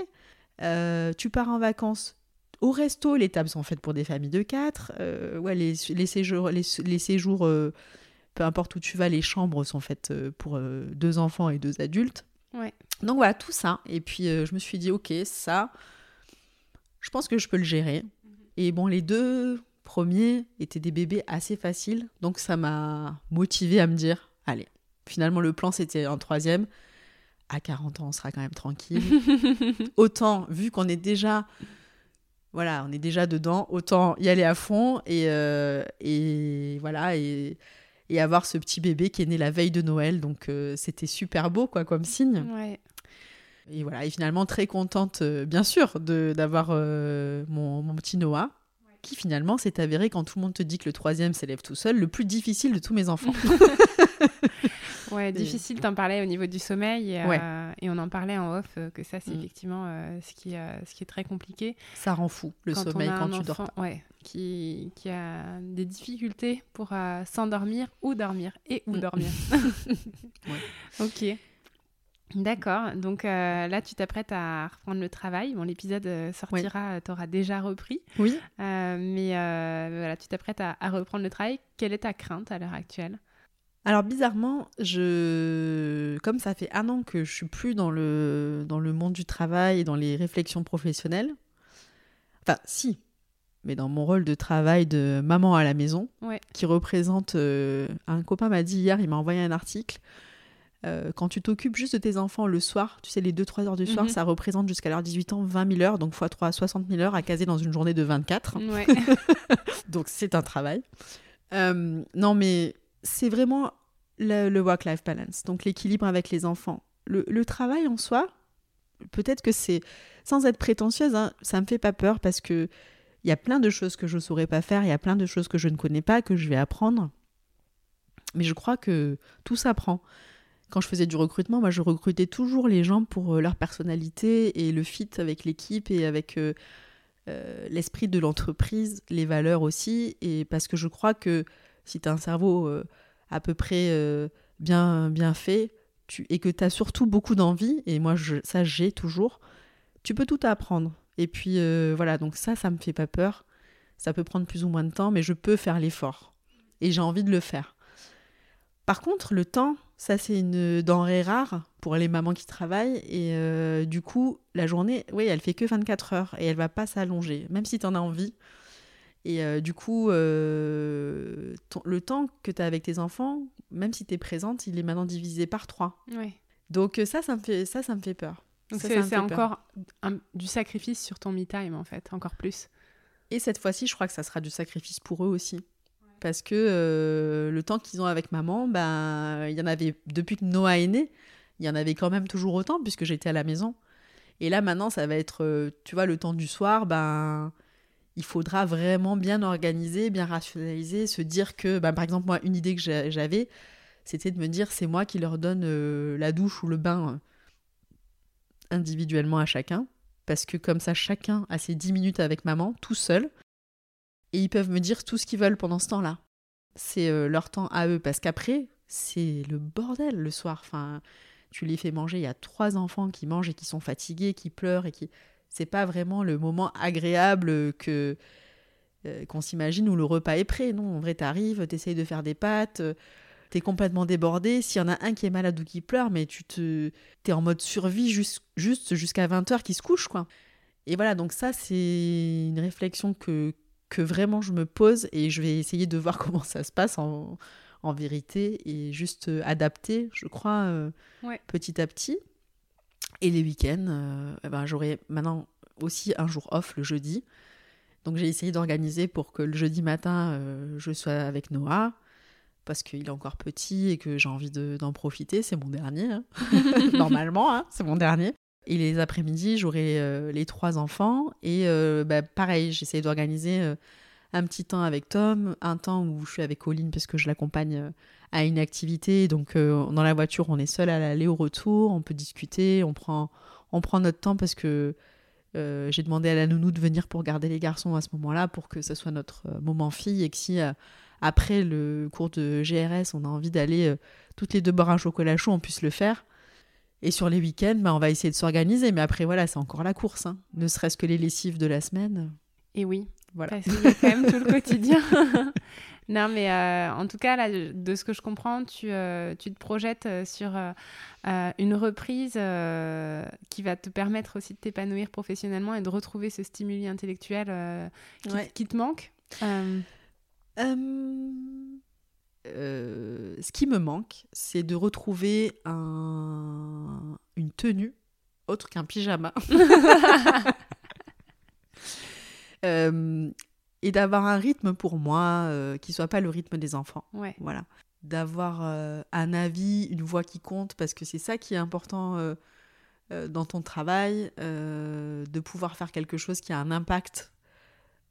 Euh, tu pars en vacances. Au resto, les tables sont faites pour des familles de quatre. Euh, ouais, les, les séjours, les, les séjours euh, peu importe où tu vas, les chambres sont faites euh, pour euh, deux enfants et deux adultes. Ouais. Donc voilà, tout ça. Et puis je me suis dit, ok, ça, je pense que je peux le gérer. Et bon, les deux premiers étaient des bébés assez faciles. Donc ça m'a motivé à me dire, allez, finalement le plan c'était un troisième. À 40 ans, on sera quand même tranquille. autant, vu qu'on est déjà... Voilà, on est déjà dedans, autant y aller à fond et, euh, et voilà, et, et avoir ce petit bébé qui est né la veille de Noël. Donc euh, c'était super beau, quoi, comme signe. Ouais. Et voilà, et finalement très contente, euh, bien sûr, de- d'avoir mon, mon petit Noah, qui finalement s'est avéré, quand tout le monde te dit que le troisième s'élève tout seul, le plus difficile de tous mes enfants. Ouais, difficile, t'en parlais au niveau du sommeil et, Ouais. euh, et on en parlait en off euh, que ça c'est Mm. effectivement euh, ce, qui, euh, ce qui est très compliqué. Ça rend fou, le quand sommeil, quand un tu dors enfant, pas. ouais, qui, qui a des difficultés pour s'endormir ou dormir et ou Mm. dormir. Ok. D'accord. Donc euh, là, tu t'apprêtes à reprendre le travail. Bon, l'épisode sortira, tu auras déjà repris. Oui. Euh, mais euh, voilà, tu t'apprêtes à, à reprendre le travail. Quelle est ta crainte à l'heure actuelle? Alors bizarrement, je comme ça fait un an que je suis plus dans le dans le monde du travail et dans les réflexions professionnelles. Enfin, si, mais dans mon rôle de travail de maman à la maison, Ouais. qui représente euh, un copain m'a dit hier, il m'a envoyé un article. euh, quand tu t'occupes juste de tes enfants le soir, tu sais, les 2-3 heures du soir, Mhm. ça représente jusqu'à l'heure 18 ans 20 000 heures, donc x 3, 60 000 heures à caser dans une journée de 24. Ouais. Donc c'est un travail. Euh, non, mais c'est vraiment le, work-life balance, donc l'équilibre avec les enfants. Le, travail en soi, peut-être que c'est, sans être prétentieuse, hein, ça me fait pas peur parce que il y a plein de choses que je ne saurais pas faire, il y a plein de choses que je ne connais pas, que je vais apprendre. Mais je crois que tout s'apprend. Quand je faisais du recrutement, moi, je recrutais toujours les gens pour euh, leur personnalité et le fit avec l'équipe et avec euh, euh, l'esprit de l'entreprise, les valeurs aussi. Et parce que je crois que si tu as un cerveau euh, à peu près euh, bien, bien fait et que tu as surtout beaucoup d'envie, et moi, ça, j'ai toujours, tu peux tout apprendre. Et puis euh, voilà, donc ça, ça me fait pas peur. Ça peut prendre plus ou moins de temps, mais je peux faire l'effort. Et j'ai envie de le faire. Par contre, le temps, ça c'est une denrée rare pour les mamans qui travaillent. Et du coup, la journée, oui, elle fait que 24 heures et elle va pas s'allonger, même si tu en as envie. Et euh, du coup, euh, ton- le temps que tu as avec tes enfants, même si tu es présente, il est maintenant divisé par 3. ouais. Donc euh, ça, ça me fait, ça, ça me fait peur. Donc Ça, c'est encore un- du sacrifice sur ton me time en fait, encore plus. Et cette fois-ci, je crois que ça sera du sacrifice pour eux aussi. Parce que euh, le temps qu'ils ont avec maman, ben, il y en avait, depuis que Noah est né, il y en avait quand même toujours autant, puisque j'étais à la maison. Et là, maintenant, ça va être, tu vois, le temps du soir, ben, il faudra vraiment bien organiser, bien rationaliser, se dire que, ben, par exemple, moi, une idée que j'a- j'avais, c'était de me dire, c'est moi qui leur donne euh, la douche ou le bain euh, individuellement à chacun parce que comme ça, chacun a ses 10 minutes avec maman, tout seul, et ils peuvent me dire tout ce qu'ils veulent pendant ce temps-là. C'est euh, leur temps à eux, parce qu'après, c'est le bordel le soir. Enfin, tu les fais manger, il y a trois enfants qui mangent et qui sont fatigués, qui pleurent, et qui... C'est pas vraiment le moment agréable que euh, qu'on s'imagine où le repas est prêt. Non, en vrai, t'arrives, t'essayes de faire des pâtes, euh, t'es complètement débordé. S'il y en a un qui est malade ou qui pleure, mais tu te t'es en mode survie jus- juste jusqu'à 20h qui se couche, quoi. et voilà, donc ça, c'est une réflexion que, que vraiment je me pose et je vais essayer de voir comment ça se passe en, en vérité et juste adapter, je crois, euh, petit à petit. Et les week-ends, euh, eh ben, j'aurai maintenant aussi un jour off le jeudi. Donc j'ai essayé d'organiser pour que le jeudi matin, je sois avec Noah, parce qu'il est encore petit et que j'ai envie d'en profiter. C'est mon dernier, hein. normalement, hein, c'est mon dernier. Et les après-midi, j'aurai les trois enfants. Et bah, pareil, j'essaie d'organiser un petit temps avec Tom, un temps où je suis avec Colline parce que je l'accompagne euh, à une activité. Donc euh, dans la voiture, on est seul à l'aller au retour, on peut discuter, on prend, on prend notre temps parce que euh, j'ai demandé à la nounou de venir pour garder les garçons à ce moment-là pour que ce soit notre moment fille et que si après le cours de GRS, on a envie d'aller toutes les deux boire un chocolat chaud, on puisse le faire. Et sur les week-ends, bah, on va essayer de s'organiser. Mais après, voilà, c'est encore la course. Hein. Ne serait-ce que les lessives de la semaine. Et oui, voilà. Parce qu'il y a quand même tout le quotidien. non, mais euh, en tout cas, là, de ce que je comprends, tu, euh, tu te projettes euh, sur une reprise qui va te permettre aussi de t'épanouir professionnellement et de retrouver ce stimuli intellectuel qui, qui, te manque. ce qui me manque, c'est de retrouver un... une tenue autre qu'un pyjama. Euh, et d'avoir un rythme pour moi euh, qui soit pas le rythme des enfants. Voilà. D'avoir euh, un avis, une voix qui compte, parce que c'est ça qui est important dans ton travail, de pouvoir faire quelque chose qui a un impact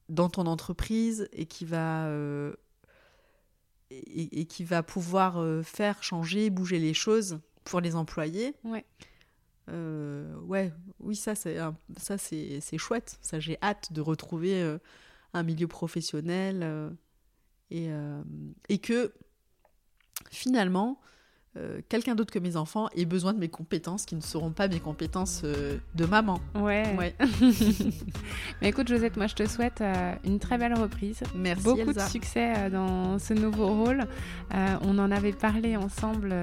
dans ton entreprise et qui va et, et, qui va pouvoir faire changer, bouger les choses pour les employés. Ouais. Euh, ouais, oui, ça c'est ça c'est chouette. Ça j'ai hâte de retrouver euh, un milieu professionnel euh, et, et que finalement euh, quelqu'un d'autre que mes enfants ait besoin de mes compétences qui ne seront pas mes compétences euh, de maman. Ouais. ouais. Mais écoute, Josette, moi je te souhaite euh, une très belle reprise. Merci. Beaucoup de succès dans ce nouveau rôle. on en avait parlé ensemble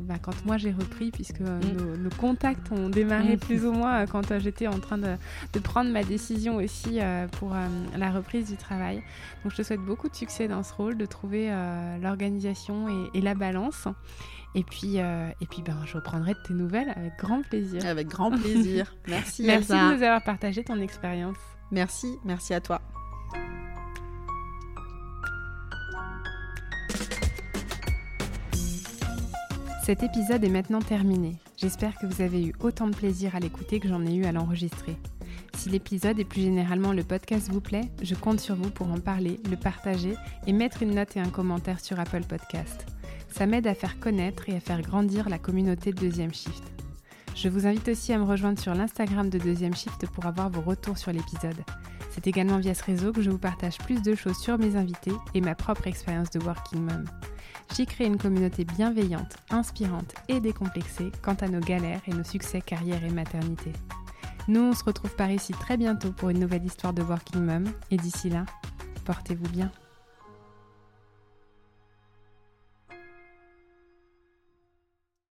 bah, quand moi j'ai repris, puisque mm. nos, contacts ont démarré mm. plus ou moins quand j'étais en train de, de, prendre ma décision aussi pour la reprise du travail. Donc je te souhaite beaucoup de succès dans ce rôle, de trouver l'organisation et, et la balance. Et puis, euh, et puis ben, je reprendrai de tes nouvelles avec grand plaisir. Avec grand plaisir. Merci. merci de nous avoir partagé ton expérience. Merci, merci à toi. Cet épisode est maintenant terminé. J'espère que vous avez eu autant de plaisir à l'écouter que j'en ai eu à l'enregistrer. Si l'épisode et plus généralement le podcast vous plaît, je compte sur vous pour en parler, le partager et mettre une note et un commentaire sur Apple Podcast. Ça m'aide à faire connaître et à faire grandir la communauté de Deuxième Shift. Je vous invite aussi à me rejoindre sur l'Instagram de Deuxième Shift pour avoir vos retours sur l'épisode. C'est également via ce réseau que je vous partage plus de choses sur mes invités et ma propre expérience de Working Mom. J'y crée une communauté bienveillante, inspirante et décomplexée quant à nos galères et nos succès carrière et maternité. Nous, on se retrouve par ici très bientôt pour une nouvelle histoire de Working Mom et d'ici là, portez-vous bien.